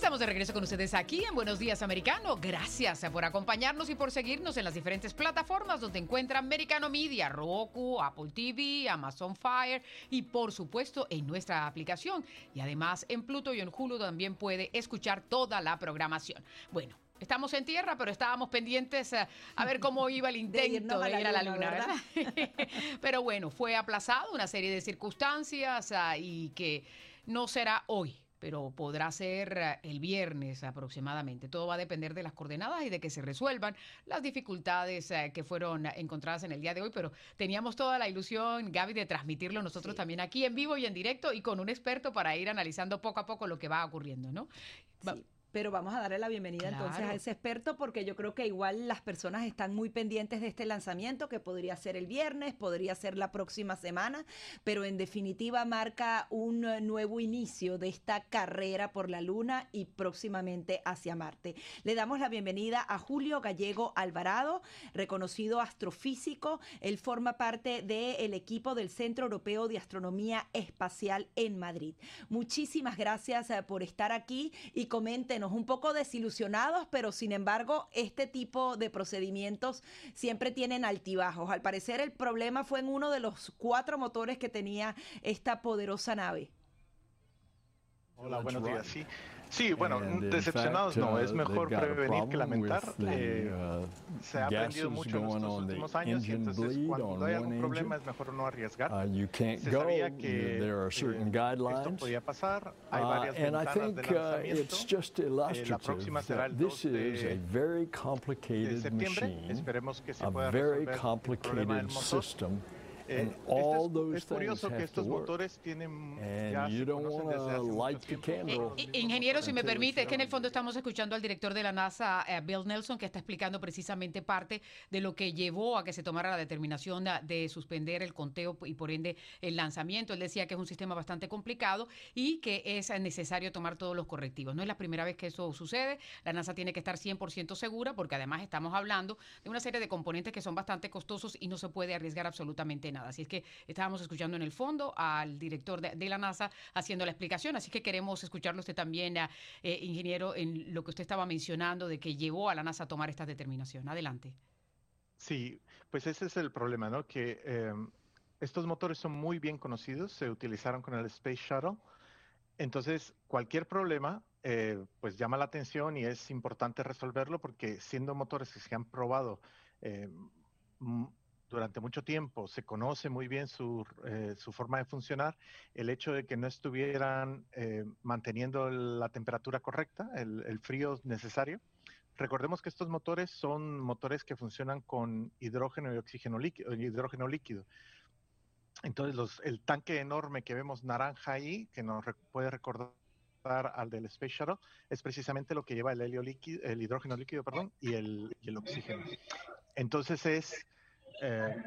Estamos de regreso con ustedes aquí en Buenos Días Americano. Gracias por acompañarnos y por seguirnos en las diferentes plataformas donde encuentra Americano Media, Roku, Apple TV, Amazon Fire y por supuesto en nuestra aplicación. Y además en Pluto y en Hulu también puede escuchar toda la programación. Bueno, Estamos en tierra, pero estábamos pendientes a, a ver cómo iba el intento de, ir a la luna, ¿verdad? pero bueno, fue aplazado una serie de circunstancias ah, y que no será hoy pero podrá ser eh, el viernes aproximadamente. Todo va a depender de las coordenadas y de que se resuelvan las dificultades eh, que fueron encontradas en el día de hoy, pero teníamos toda la ilusión, Gaby, de transmitirlo nosotros también aquí en vivo y en directo y con un experto para ir analizando poco a poco lo que va ocurriendo, ¿no? Sí pero vamos a darle la bienvenida entonces a ese experto porque yo creo que igual las personas están muy pendientes de este lanzamiento que podría ser el viernes, podría ser la próxima semana, pero en definitiva marca un nuevo inicio de esta carrera por la Luna y próximamente hacia Marte. Le damos la bienvenida a Julio Gallego Alvarado, reconocido astrofísico. Él forma parte del equipo del Centro Europeo de Astronomía Espacial en Madrid. Muchísimas gracias eh, por estar aquí y comenten un poco desilusionados, pero sin embargo, este tipo de procedimientos siempre tienen altibajos. Al parecer, el problema fue en uno de los cuatro motores que tenía esta poderosa nave. Hola, buenos días. Sí, Sí, bueno, decepcionados no, es uh, mejor prevenir que lamentar. Eh, uh, se ha aprendido mucho en estos últimos años y entonces cuando hay algún problema es mejor no arriesgar. Uh, se sabía que eh, esto podía pasar, hay varias ventanas de lanzamiento. Eh, la próxima será el 2 de, de septiembre. Esperemos que se pueda resolver el problema del motor. Eh, este es, curioso que estos motores tienen ya se conocen desde hace mucho tiempo. Eh, ingeniero, si me permite, es que en el fondo estamos escuchando al director de la NASA, eh, Bill Nelson, que está explicando precisamente parte de lo que llevó a que se tomara la determinación de, suspender el conteo y por ende el lanzamiento. Él decía que es un sistema bastante complicado y que es necesario tomar todos los correctivos. No es la primera vez que eso sucede. La NASA tiene que estar 100% segura porque además estamos hablando de una serie de componentes que son bastante costosos y no se puede arriesgar absolutamente nada. Así es que estábamos escuchando en el fondo al director de, la NASA haciendo la explicación, así que queremos escucharlo usted también, eh, ingeniero, en lo que usted estaba mencionando de que llevó a la NASA a tomar esta determinación. Adelante. Sí, pues ese es el problema, ¿no? Que em, estos motores son muy bien conocidos, se utilizaron con el Space Shuttle. Entonces, cualquier problema, eh, pues llama la atención y es importante resolverlo porque siendo motores que se han probado eh, durante mucho tiempo, se conoce muy bien su, eh, su forma de funcionar, el hecho de que no estuvieran eh, manteniendo la temperatura correcta, el, frío necesario. Recordemos que estos motores son motores que funcionan con hidrógeno y oxígeno líquido, hidrógeno líquido. Entonces, los, el tanque enorme que vemos naranja ahí, que nos puede recordar al del Space Shuttle, es precisamente lo que lleva el helio líquido, el hidrógeno líquido, perdón, y el, y el oxígeno. Entonces es eh,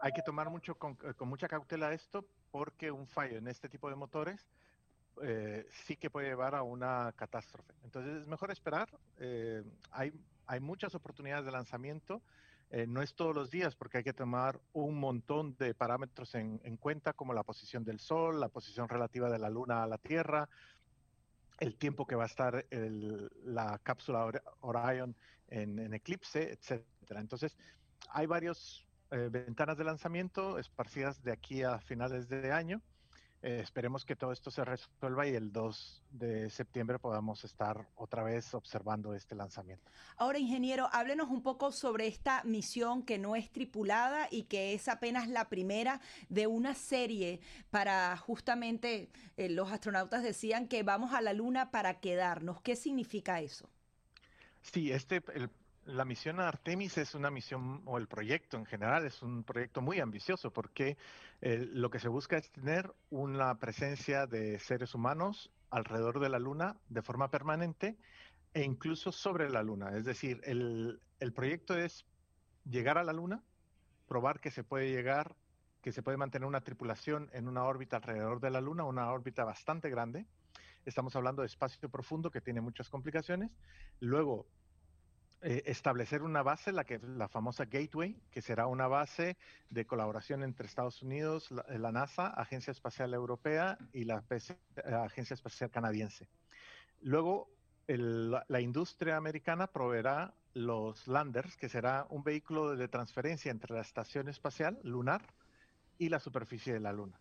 hay que tomar mucho eh, con, mucha cautela esto porque un fallo en este tipo de motores eh, sí que puede llevar a una catástrofe. Entonces es mejor esperar. hay, hay muchas oportunidades de lanzamiento. no es todos los días porque hay que tomar un montón de parámetros en, cuenta como la posición del Sol, la posición relativa de la Luna a la Tierra, el tiempo que va a estar la cápsula Orion en, en eclipse, etcétera. Entonces, hay varios eh, ventanas de lanzamiento esparcidas de aquí a finales de año. Eh, esperemos que todo esto se resuelva y el 2 de septiembre podamos estar otra vez observando este lanzamiento. Ahora, ingeniero, háblenos un poco sobre esta misión que no es tripulada y que es apenas la primera de una serie para justamente, eh, los astronautas decían que vamos a la Luna para quedarnos. ¿Qué significa eso? Sí, este, la misión Artemis es una misión, o el proyecto en general, es un proyecto muy ambicioso porque eh, lo que se busca es tener una presencia de seres humanos alrededor de la Luna de forma permanente e incluso sobre la Luna. Es decir, el, el proyecto es llegar a la Luna, probar que se puede llegar, que se puede mantener una tripulación en una órbita alrededor de la Luna, una órbita bastante grande. Estamos hablando de espacio profundo que tiene muchas complicaciones. Luego, eh, establecer una base, la, que, la famosa Gateway, que será una base de colaboración entre Estados Unidos, la, NASA, Agencia Espacial Europea y la Agencia Espacial Canadiense. Luego, la industria americana proveerá los landers, que será un vehículo de transferencia entre la estación espacial lunar y la superficie de la Luna.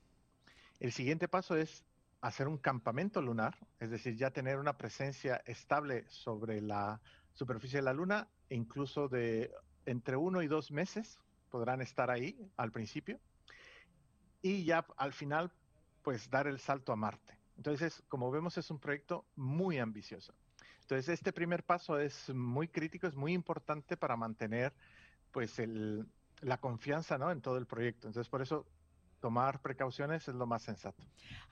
El siguiente paso es hacer un campamento lunar, es decir, ya tener una presencia estable sobre la superficie de la Luna, incluso de entre uno y dos meses podrán estar ahí al principio, y ya al final, pues dar el salto a Marte. Entonces, como vemos, es un proyecto muy ambicioso. Entonces, este primer paso es muy crítico, es muy importante para mantener, pues, el, la confianza, ¿no? En todo el proyecto. Entonces, por eso tomar precauciones es lo más sensato.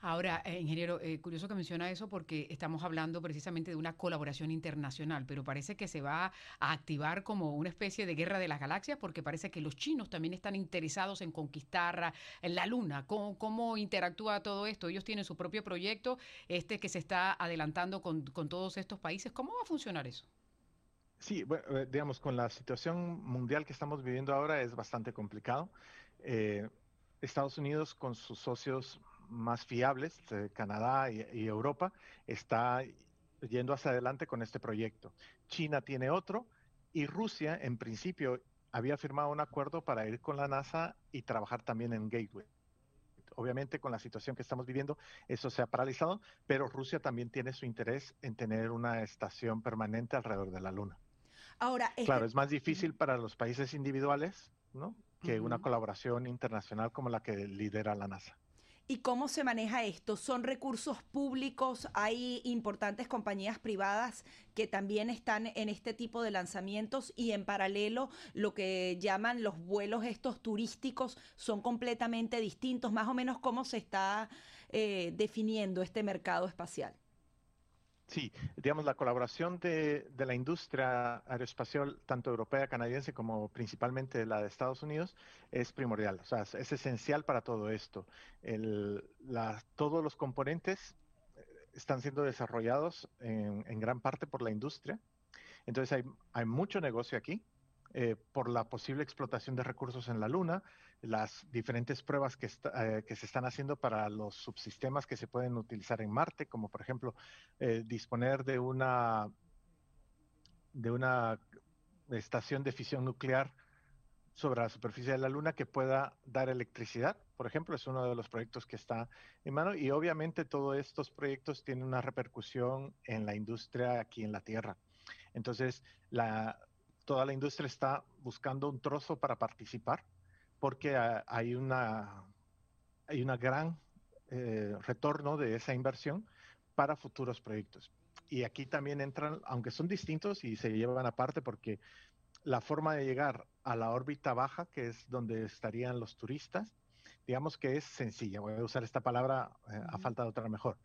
Ahora, eh, ingeniero, eh, curioso que menciona eso porque estamos hablando precisamente de una colaboración internacional, pero parece que se va a activar como una especie de guerra de las galaxias porque parece que los chinos también están interesados en conquistar la Luna. ¿Cómo, cómo interactúa todo esto? Ellos tienen su propio proyecto, este que se está adelantando con, con todos estos países. ¿Cómo va a funcionar eso? Sí, bueno, eh, digamos, con la situación mundial que estamos viviendo ahora es bastante complicado. Eh, Estados Unidos con sus socios más fiables, eh, Canadá y, Europa, está yendo hacia adelante con este proyecto. China tiene otro y Rusia, en principio, había firmado un acuerdo para ir con la NASA y trabajar también en Gateway. Obviamente, con la situación que estamos viviendo, eso se ha paralizado, pero Rusia también tiene su interés en tener una estación permanente alrededor de la Luna. Ahora, claro, es más difícil para los países individuales, ¿no? Que una colaboración internacional como la que lidera la NASA. ¿Y cómo se maneja esto? ¿Son recursos públicos? ¿Hay importantes compañías privadas que también están en este tipo de lanzamientos y en paralelo lo que llaman los vuelos estos turísticos son completamente distintos? Más o menos cómo se está eh, definiendo este mercado espacial. Sí, digamos, la colaboración de, la industria aeroespacial, tanto europea, canadiense, como principalmente la de Estados Unidos, es primordial. O sea, es esencial para todo esto. todos los componentes eh, están siendo desarrollados en, en, gran parte por la industria. Entonces hay, hay mucho negocio aquí. Eh, por la posible explotación de recursos en la Luna, las diferentes pruebas que, eh, que, se están haciendo para los subsistemas que se pueden utilizar en Marte, como por ejemplo eh, disponer de una, de una estación de fisión nuclear sobre la superficie de la Luna que pueda dar electricidad, por ejemplo, es uno de los proyectos que está en mano y obviamente todos estos proyectos tienen una repercusión en la industria aquí en la Tierra. Entonces, la, toda la industria está buscando un trozo para participar porque hay una hay una gran eh, retorno de esa inversión para futuros proyectos. Y aquí también entran, aunque son distintos y se llevan aparte porque la forma de llegar a la órbita baja, que es donde estarían los turistas, digamos que es sencilla. Voy a usar esta palabra eh, a falta de otra mejor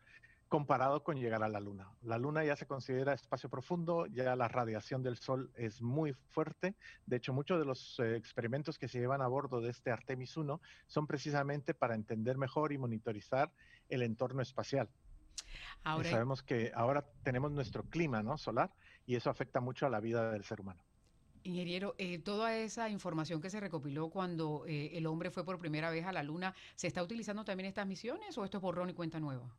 comparado con llegar a la Luna. La Luna ya se considera espacio profundo, ya la radiación del Sol es muy fuerte. De hecho, muchos de los eh, experimentos que se llevan a bordo de este Artemis 1 son precisamente para entender mejor y monitorizar el entorno espacial. Ahora, sabemos que ahora tenemos nuestro clima ¿no? solar y eso afecta mucho a la vida del ser humano. Ingeniero, eh, toda esa información que se recopiló cuando eh, el hombre fue por primera vez a la Luna, ¿se está utilizando también estas misiones o esto es borrón y cuenta nueva?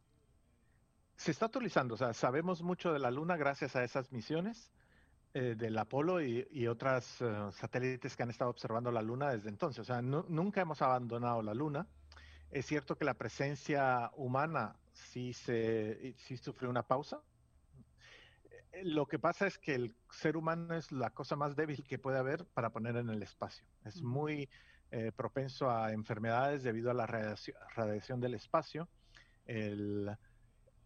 Se está utilizando, o sea, sabemos mucho de la Luna gracias a esas misiones eh, del Apolo y, y otras eh, satélites que han estado observando la Luna desde entonces. O sea, nunca hemos abandonado la Luna. Es cierto que la presencia humana sí, se, sí sufrió una pausa. Eh, lo que pasa es que el ser humano es la cosa más débil que puede haber para poner en el espacio. Es muy propenso a enfermedades debido a la radiación, radiación del espacio. El,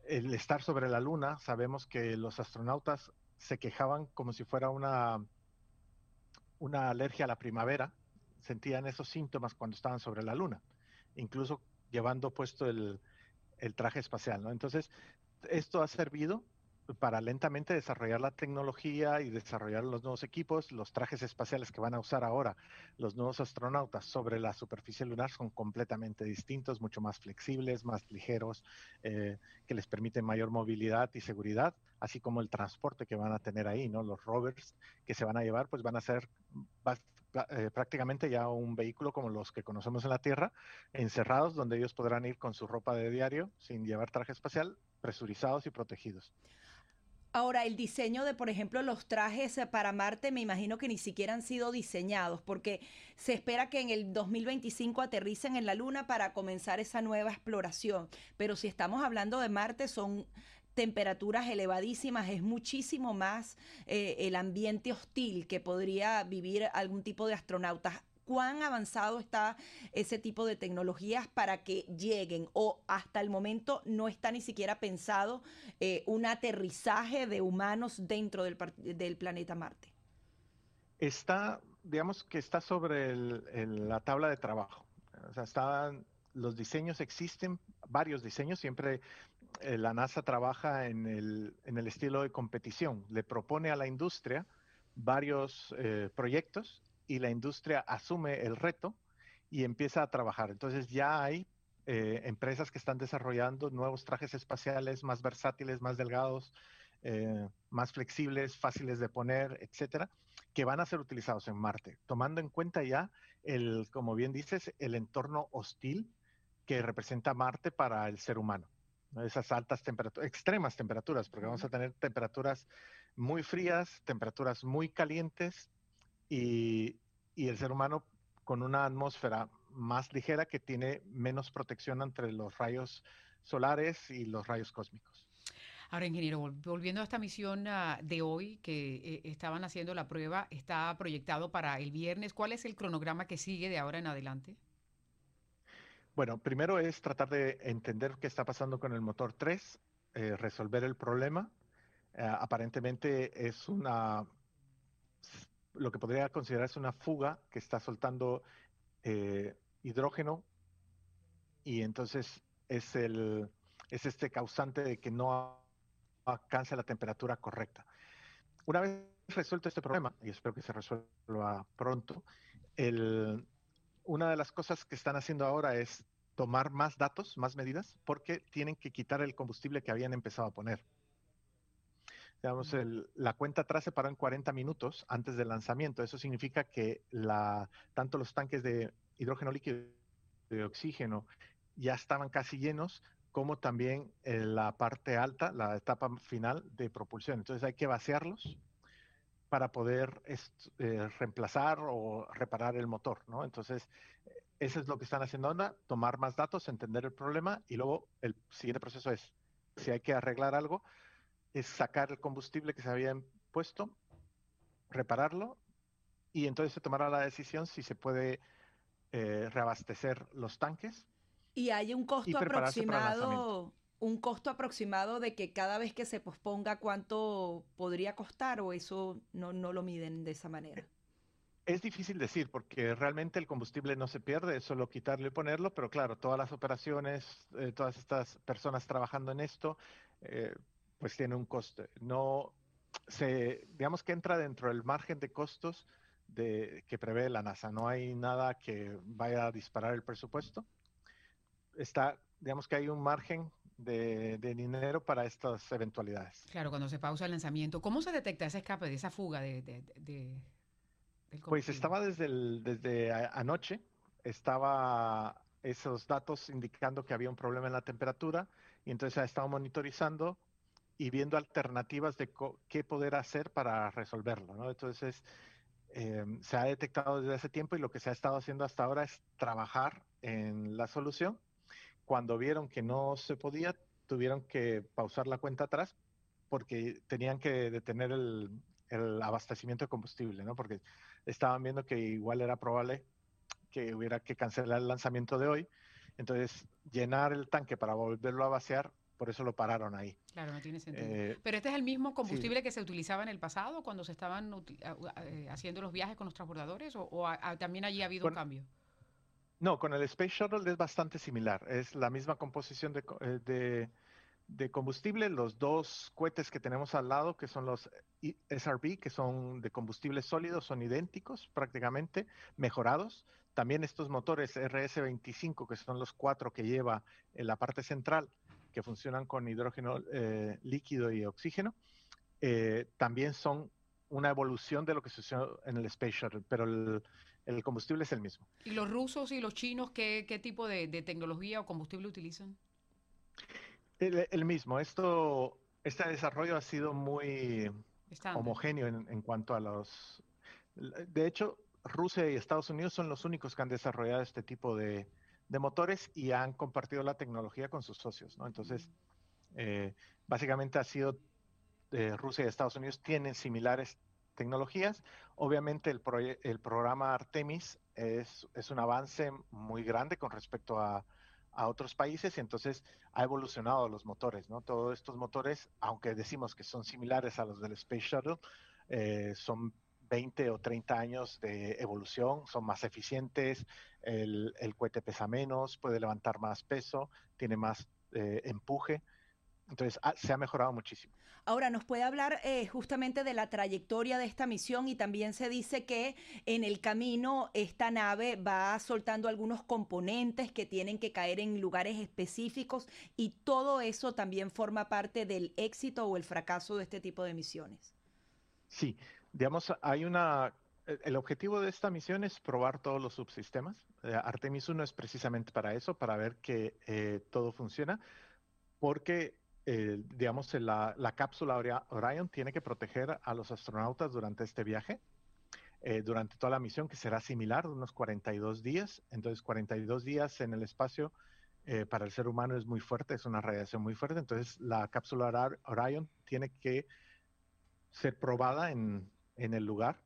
el estar sobre la Luna, sabemos que los astronautas se quejaban como si fuera una, una alergia a la primavera, sentían esos síntomas cuando estaban sobre la luna, incluso llevando puesto el, el traje espacial, ¿no? Entonces, esto ha servido para lentamente desarrollar la tecnología y desarrollar los nuevos equipos, los trajes espaciales que van a usar ahora los nuevos astronautas sobre la superficie lunar son completamente distintos, mucho más flexibles, más ligeros, eh, que les permiten mayor movilidad y seguridad, así como el transporte que van a tener ahí, ¿no? Los rovers que se van a llevar, pues van a ser eh, prácticamente ya un vehículo como los que conocemos en la Tierra, encerrados, donde ellos podrán ir con su ropa de diario sin llevar traje espacial, presurizados y protegidos. Ahora, el diseño de, por ejemplo, los trajes para Marte, me imagino que ni siquiera han sido diseñados, porque se espera que en el 2025 aterricen en la Luna para comenzar esa nueva exploración. Pero si estamos hablando de Marte, son temperaturas elevadísimas, es muchísimo más eh, el ambiente hostil que podría vivir algún tipo de astronautas cuán avanzado está ese tipo de tecnologías para que lleguen o hasta el momento no está ni siquiera pensado eh, un aterrizaje de humanos dentro del, del, planeta Marte? Está, digamos que está sobre la tabla de trabajo. O sea, están, los diseños existen, varios diseños, siempre eh, la NASA trabaja en el, en el, estilo de competición, le propone a la industria varios eh, proyectos y la industria asume el reto y empieza a trabajar. Entonces ya hay eh, empresas que están desarrollando nuevos trajes espaciales más versátiles, más delgados, eh, más flexibles, fáciles de poner, etcétera, que van a ser utilizados en Marte, tomando en cuenta ya el, como bien dices, el entorno hostil que representa Marte para el ser humano. Esas altas temperaturas, extremas temperaturas, porque vamos a tener temperaturas muy frías, temperaturas muy calientes, y, el ser humano con una atmósfera más ligera que tiene menos protección entre los rayos solares y los rayos cósmicos. Ahora, ingeniero, volviendo a esta misión ah, de hoy que eh, estaban haciendo la prueba, está proyectado para el viernes. ¿Cuál es el cronograma que sigue de ahora en adelante? Bueno, primero es tratar de entender qué está pasando con el motor 3, eh, resolver el problema. Eh, aparentemente es una lo que podría considerarse una fuga que está soltando eh, hidrógeno y entonces es, el, es este causante de que no alcance la temperatura correcta. Una vez resuelto este problema, y espero que se resuelva pronto, el, una de las cosas que están haciendo ahora es tomar más datos, más medidas, porque tienen que quitar el combustible que habían empezado a poner. Digamos, la cuenta atrás se paró en 40 minutos antes del lanzamiento. Eso significa que la, tanto los tanques de hidrógeno líquido y de oxígeno ya estaban casi llenos, como también eh, la parte alta, la etapa final de propulsión. Entonces hay que vaciarlos para poder eh, reemplazar o reparar el motor, ¿no? Entonces, eso es lo que están haciendo ahora, tomar más datos, entender el problema y luego el siguiente proceso es, si hay que arreglar algo, es sacar el combustible que se había puesto, repararlo y entonces se tomará la decisión si se puede eh, reabastecer los tanques. Y hay un costo aproximado, un costo aproximado de que cada vez que se posponga cuánto podría costar o eso no, no lo miden de esa manera. Es difícil decir porque realmente el combustible no se pierde, es solo quitarlo y ponerlo, pero claro, todas las operaciones, eh, todas estas personas trabajando en esto, eh, pues tiene un coste. No se, digamos que entra dentro del margen de costos de, que prevé la NASA. No hay nada que vaya a disparar el presupuesto. Está, digamos que hay un margen de, dinero para estas eventualidades. Claro, cuando se pausa el lanzamiento, ¿cómo se detecta ese escape, de esa fuga de, de Pues estaba desde, el, desde anoche, estaba esos datos indicando que había un problema en la temperatura y entonces ha estado monitorizando y viendo alternativas de qué poder hacer para resolverlo. ¿no? Entonces, em, se ha detectado desde hace tiempo y lo que se ha estado haciendo hasta ahora es trabajar en la solución. Cuando vieron que no se podía, tuvieron que pausar la cuenta atrás porque tenían que detener el, el abastecimiento de combustible, ¿no? porque estaban viendo que igual era probable que hubiera que cancelar el lanzamiento de hoy. Entonces, llenar el tanque para volverlo a vaciar por eso lo pararon ahí. Claro, no tiene sentido. Eh, Pero este es el mismo combustible que se utilizaba en el pasado cuando se estaban eh, haciendo los viajes con los transbordadores o, también allí ha habido un cambio. No, con el Space Shuttle es bastante similar. Es la misma composición de, de, de, combustible. Los dos cohetes que tenemos al lado, que son los SRB, que son de combustible sólido, son idénticos prácticamente, mejorados. También estos motores RS-25, que son los cuatro que lleva en la parte central, que funcionan con hidrógeno eh, líquido y oxígeno, eh, también son una evolución de lo que sucedió en el Space Shuttle, pero el, combustible es el mismo. ¿Y los rusos y los chinos qué, tipo de, tecnología o combustible utilizan? El, mismo. Esto, este desarrollo ha sido muy homogéneo en, en, cuanto a los... De hecho, Rusia y Estados Unidos son los únicos que han desarrollado este tipo de, motores y han compartido la tecnología con sus socios, ¿no? Entonces, eh, básicamente ha sido eh, Rusia y Estados Unidos tienen similares tecnologías. Obviamente el, el programa Artemis es, un avance muy grande con respecto a, otros países y entonces ha evolucionado los motores, ¿no? Todos estos motores, aunque decimos que son similares a los del Space Shuttle, eh, son 20 o 30 años de evolución, son más eficientes, el, cohete pesa menos, puede levantar más peso, tiene más eh, empuje. Entonces, ah, se ha mejorado muchísimo. Ahora, ¿nos puede hablar eh, justamente de la trayectoria de esta misión? Y también se dice que en el camino esta nave va soltando algunos componentes que tienen que caer en lugares específicos y todo eso también forma parte del éxito o el fracaso de este tipo de misiones. Sí, digamos, hay una, el objetivo de esta misión es probar todos los subsistemas. Eh, Artemis 1 es precisamente para eso, para ver que eh, todo funciona, porque, eh, digamos, la, la, cápsula Orion tiene que proteger a los astronautas durante este viaje, durante toda la misión, que será similar, unos 42 días. Entonces, 42 días en el espacio para el ser humano es muy fuerte, es una radiación muy fuerte. Entonces, la cápsula Orion tiene que ser probada en, en el lugar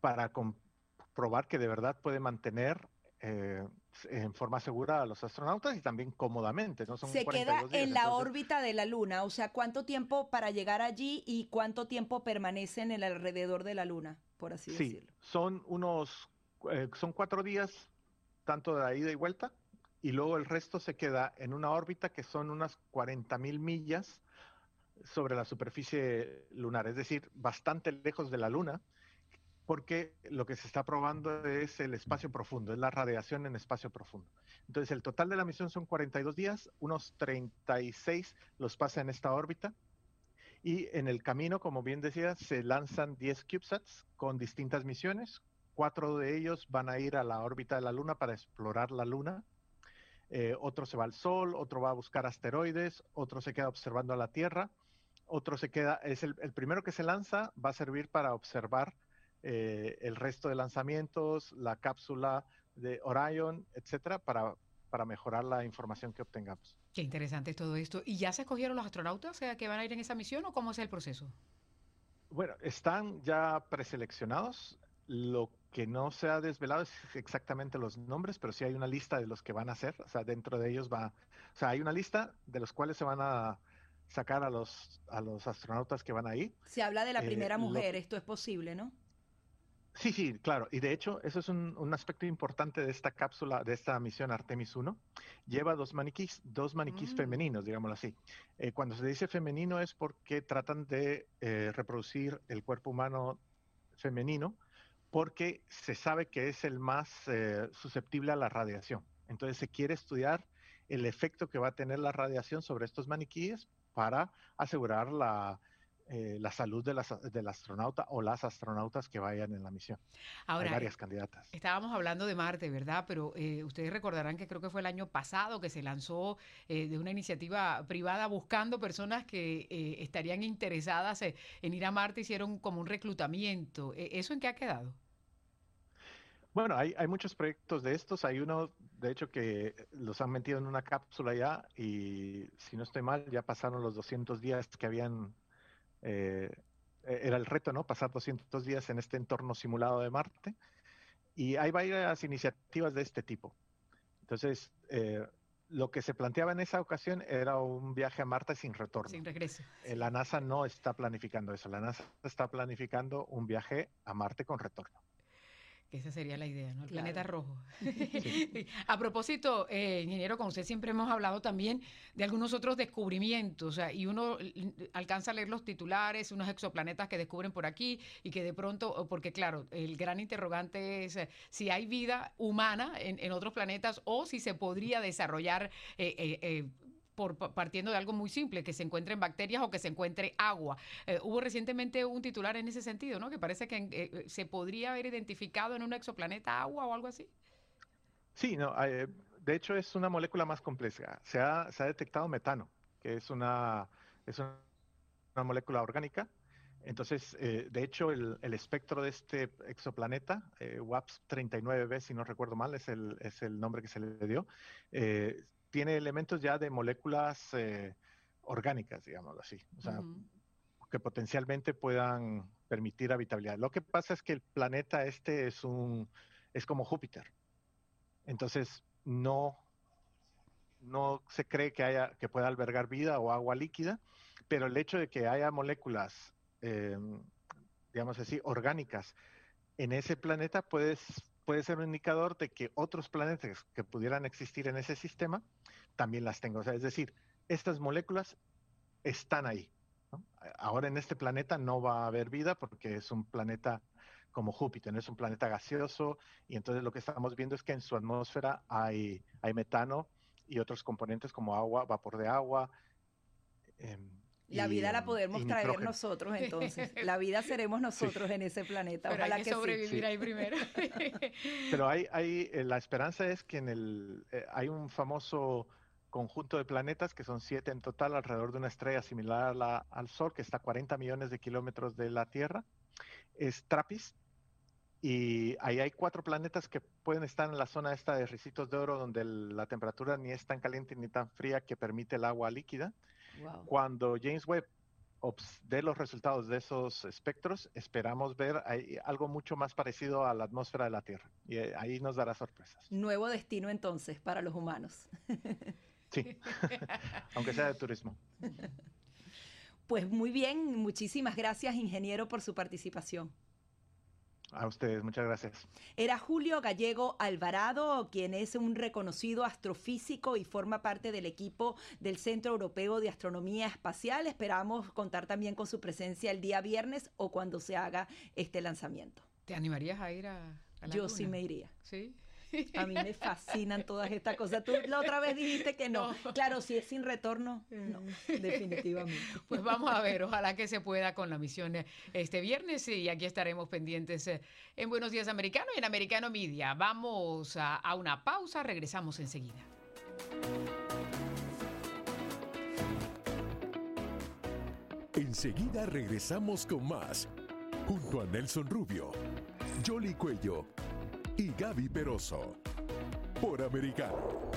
para comprobar que de verdad puede mantener eh, en forma segura a los astronautas y también cómodamente. ¿no? Se queda en la órbita de la Luna, o sea, ¿cuánto tiempo para llegar allí y cuánto tiempo permanece en el alrededor de la Luna, por así sí, decirlo? Son unos, eh, son cuatro días, tanto de ida y vuelta, y luego el resto se queda en una órbita que son unas 40 mil millas sobre la superficie lunar, es decir, bastante lejos de la Luna, porque lo que se está probando es el espacio profundo, es la radiación en espacio profundo. Entonces, el total de la misión son 42 días, unos 36 los pasa en esta órbita, y en el camino, como bien decía, se lanzan 10 CubeSats con distintas misiones. Cuatro de ellos van a ir a la órbita de la Luna para explorar la Luna. Eh, otro se va al Sol, otro va a buscar asteroides, otro se queda observando a la Tierra otro se queda, es el, primero que se lanza, va a servir para observar eh, el resto de lanzamientos, la cápsula de Orion, etcétera, para, para mejorar la información que obtengamos. Qué interesante todo esto. ¿Y ya se escogieron los astronautas que van a ir en esa misión o cómo es el proceso? Bueno, están ya preseleccionados. Lo que no se ha desvelado es exactamente los nombres, pero sí hay una lista de los que van a ser. O sea, dentro de ellos va. O sea, hay una lista de los cuales se van a sacar a los, a los astronautas que van ahí. Se habla de la eh, primera mujer, esto es posible, ¿no? Sí, sí, claro. Y de hecho, eso es un, un, aspecto importante de esta cápsula, de esta misión Artemis 1. Lleva dos maniquís, dos maniquís mm. femeninos, digámoslo así. Eh, cuando se dice femenino es porque tratan de eh, reproducir el cuerpo humano femenino, porque se sabe que es el más susceptible a la radiación. Entonces se quiere estudiar el efecto que va a tener la radiación sobre estos maniquíes para asegurar la, eh, la salud de las, del astronauta o las astronautas que vayan en la misión. Ahora, Hay varias candidatas. Estábamos hablando de Marte, ¿verdad? Pero eh, ustedes recordarán que creo que fue el año pasado que se lanzó eh, de una iniciativa privada buscando personas que estarían interesadas en ir a Marte, hicieron como un reclutamiento. ¿Eso en qué ha quedado? Bueno, hay, hay, muchos proyectos de estos. Hay uno, de hecho, que los han metido en una cápsula ya y, si no estoy mal, ya pasaron los 200 días que habían... Eh, e-, era el reto, ¿no? Pasar 200 días en este entorno simulado de Marte. Y hay varias iniciativas de este tipo. Entonces, eh, lo que se planteaba en esa ocasión era un viaje a Marte sin retorno. Sin regreso. Eh, la NASA no está planificando eso. La NASA está planificando un viaje a Marte con retorno. Esa sería la idea, ¿no? El planeta rojo. a propósito, eh, ingeniero, con usted siempre hemos hablado también de algunos otros descubrimientos, y uno alcanza a leer los titulares, unos exoplanetas que descubren por aquí y que de pronto, porque claro, el gran interrogante es eh, si hay vida humana en, otros planetas o si se podría desarrollar eh, partiendo de algo muy simple, que se encuentren bacterias o que se encuentre agua. Eh, hubo recientemente un titular en ese sentido, ¿no? Que parece que eh, eh, se podría haber identificado en un exoplaneta agua o algo así. Sí, no, de hecho es una molécula más compleja. Se ha, detectado metano, que es una, es una, molécula orgánica. Entonces, de hecho, el, espectro de este exoplaneta, WAPS 39b, si no recuerdo mal, es el, es el nombre que se le dio, tiene elementos ya de moléculas eh, orgánicas, digamos así, o sea, que potencialmente puedan permitir habitabilidad. Lo que pasa es que el planeta este es un es como Júpiter. Entonces, no no se cree que haya que pueda albergar vida o agua líquida, pero el hecho de que haya moléculas em, digamos así orgánicas en ese planeta puede, puede ser un indicador de que otros planetas que pudieran existir en ese sistema también las tengo. es decir, estas moléculas están ahí. Ahora en este planeta no va a haber vida porque es un planeta como Júpiter, es un planeta gaseoso y entonces lo que estamos viendo es que en su atmósfera hay, hay metano y otros componentes como agua, vapor de agua. Em, la vida la podemos traer nosotros entonces. La vida seremos nosotros en ese planeta. Pero hay que, sobrevivir ahí primero. Pero hay, hay, eh, la esperanza es que en el, eh, hay un famoso conjunto de planetas, que son siete en total, alrededor de una estrella similar al Sol, que está a 40 millones de kilómetros de la Tierra. Es Trappist. Y ahí hay cuatro planetas que pueden estar en la zona esta de ricitos de oro, donde la temperatura ni es tan caliente ni tan fría que permite el agua líquida. Cuando James Webb dé los resultados de esos espectros, esperamos ver algo mucho más parecido a la atmósfera de la Tierra. Y eh, ahí nos dará sorpresas. Nuevo destino entonces para los humanos. Sí, aunque sea de turismo. Pues muy bien, muchísimas gracias, ingeniero, por su participación. A ustedes, muchas gracias. Era Julio Gallego Alvarado, quien es un reconocido astrofísico y forma parte del equipo del Centro Europeo de Astronomía Espacial. Esperamos contar también con su presencia el día viernes o cuando se haga este lanzamiento. ¿Te animarías a ir a, la Yo sí me iría. Sí. A mí me fascinan todas estas cosas. Tú la otra vez dijiste que no. Claro, si es sin retorno, no, definitivamente. Pues vamos a ver, ojalá que se pueda con la misión este viernes y aquí estaremos pendientes eh, en Buenos Días Americano y en Americano Media. Vamos a, a una pausa, regresamos enseguida. Enseguida regresamos con más, junto a Nelson Rubio, Jolly Cuello y Gaby Peroso. Por Americano.